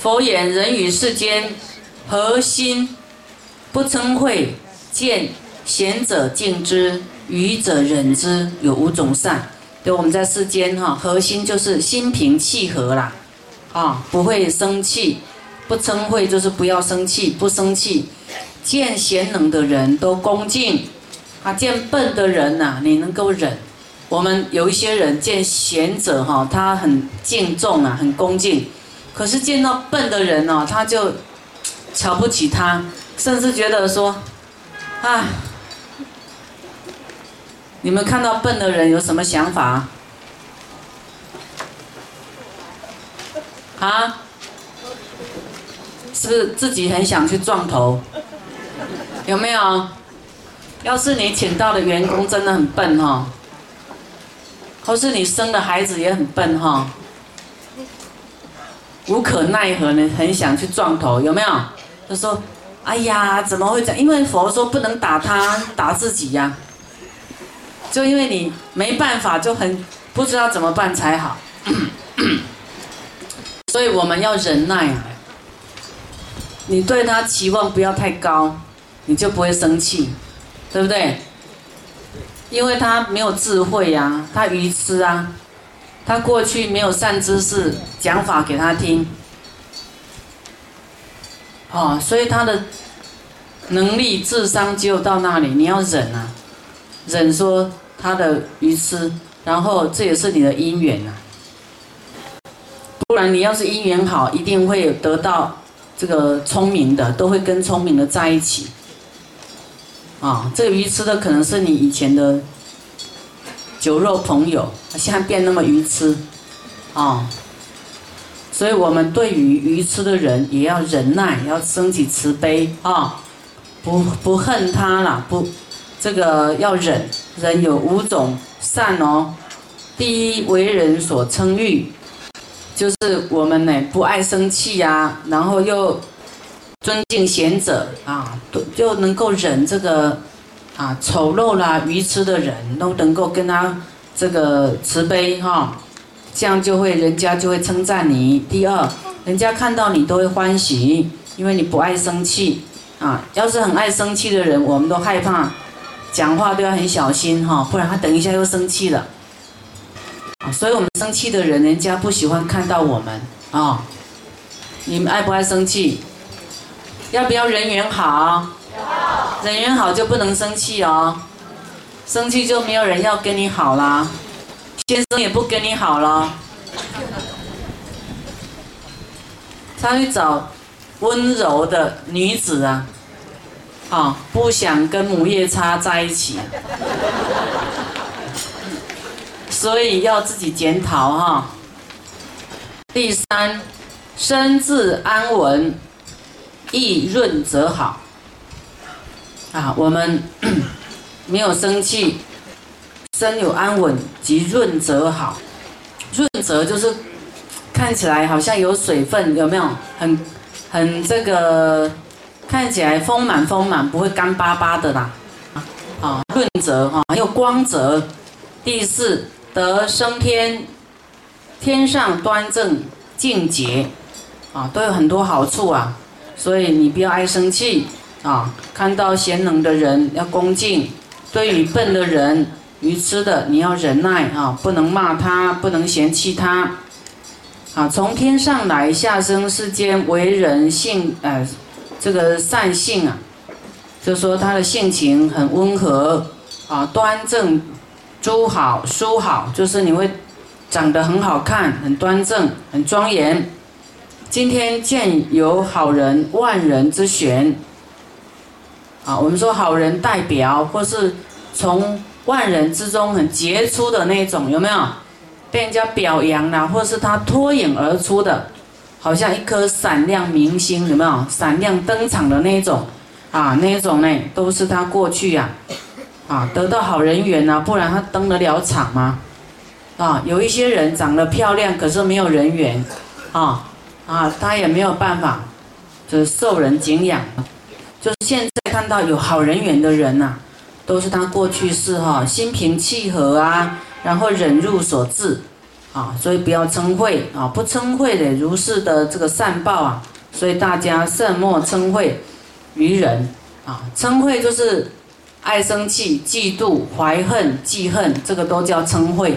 佛言：人与世间何心不嗔恚？见贤者敬之，愚者忍之，有五种善。对，我们在世间哈，核心就是心平气和啦，啊，不会生气，不嗔恚就是不要生气，不生气。见贤能的人都恭敬，啊，见笨的人呐，你能够忍。我们有一些人见贤者哈，他很敬重啊，很恭敬。可是见到笨的人哦，他就瞧不起他，甚至觉得说，啊，你们看到笨的人有什么想法？啊？是不是自己很想去撞头？有没有？要是你请到的员工真的很笨哈。或是你生的孩子也很笨哈，无可奈何呢，很想去撞头，有没有？他说：“哎呀，怎么会这样？因为佛说不能打他，打自己呀。就因为你没办法，就很不知道怎么办才好。所以我们要忍耐。你对他期望不要太高，你就不会生气，对不对？”因为他没有智慧呀，他愚痴啊，他过去没有善知识讲法给他听，哦，所以他的能力、智商只有到那里。你要忍啊，忍说他的愚痴，然后这也是你的因缘啊。不然你要是因缘好，一定会得到这个聪明的，都会跟聪明的在一起。啊，这个愚痴的可能是你以前的酒肉朋友，现在变那么愚痴，啊，所以我们对于愚痴的人也要忍耐，要升起慈悲啊，不不恨他了，不，这个要忍，人有五种善哦，第一为人所称誉，就是我们呢不爱生气呀，然后又。尊敬贤者啊，就能够忍这个啊丑陋啦、愚痴的人，都能够跟他这个慈悲哈，这样就会人家就会称赞你。第二，人家看到你都会欢喜，因为你不爱生气啊。要是很爱生气的人，我们都害怕，讲话都要很小心哈，不然他等一下又生气了。所以我们生气的人，人家不喜欢看到我们啊。你们爱不爱生气？要不要人缘好？人缘好就不能生气哦，生气就没有人要跟你好啦，先生也不跟你好了，他会找温柔的女子啊，啊，不想跟母夜叉在一起，所以要自己检讨哈。第三，身自安稳。意润则好。啊！我们 没有生气，身有安稳，即润泽好。润泽就是看起来好像有水分，有没有？很很这个看起来丰满丰满，不会干巴巴的啦。啊，润泽哈，还有光泽。第四，得升天，天上端正净洁啊，都有很多好处啊。所以你不要爱生气啊！看到贤能的人要恭敬，对于笨的人、愚痴的，你要忍耐啊！不能骂他，不能嫌弃他。啊，从天上来下生世间为人性，呃，这个善性啊，就说他的性情很温和啊，端正、诸好、书好，就是你会长得很好看，很端正，很庄严。今天见有好人，万人之选。啊，我们说好人代表，或是从万人之中很杰出的那种，有没有？被人家表扬了，或是他脱颖而出的，好像一颗闪亮明星，有没有？闪亮登场的那种，啊，那种呢，都是他过去呀，啊，得到好人缘呐，不然他登得了场吗？啊，有一些人长得漂亮，可是没有人缘，啊。啊，他也没有办法，就是受人敬仰。就是现在看到有好人缘的人呐，都是他过去是哈心平气和啊，然后忍辱所致，啊，所以不要嗔恚啊，不嗔恚的如是的这个善报啊，所以大家慎莫嗔恚于人啊，嗔恚就是爱生气、嫉妒、怀恨、记恨，这个都叫嗔恚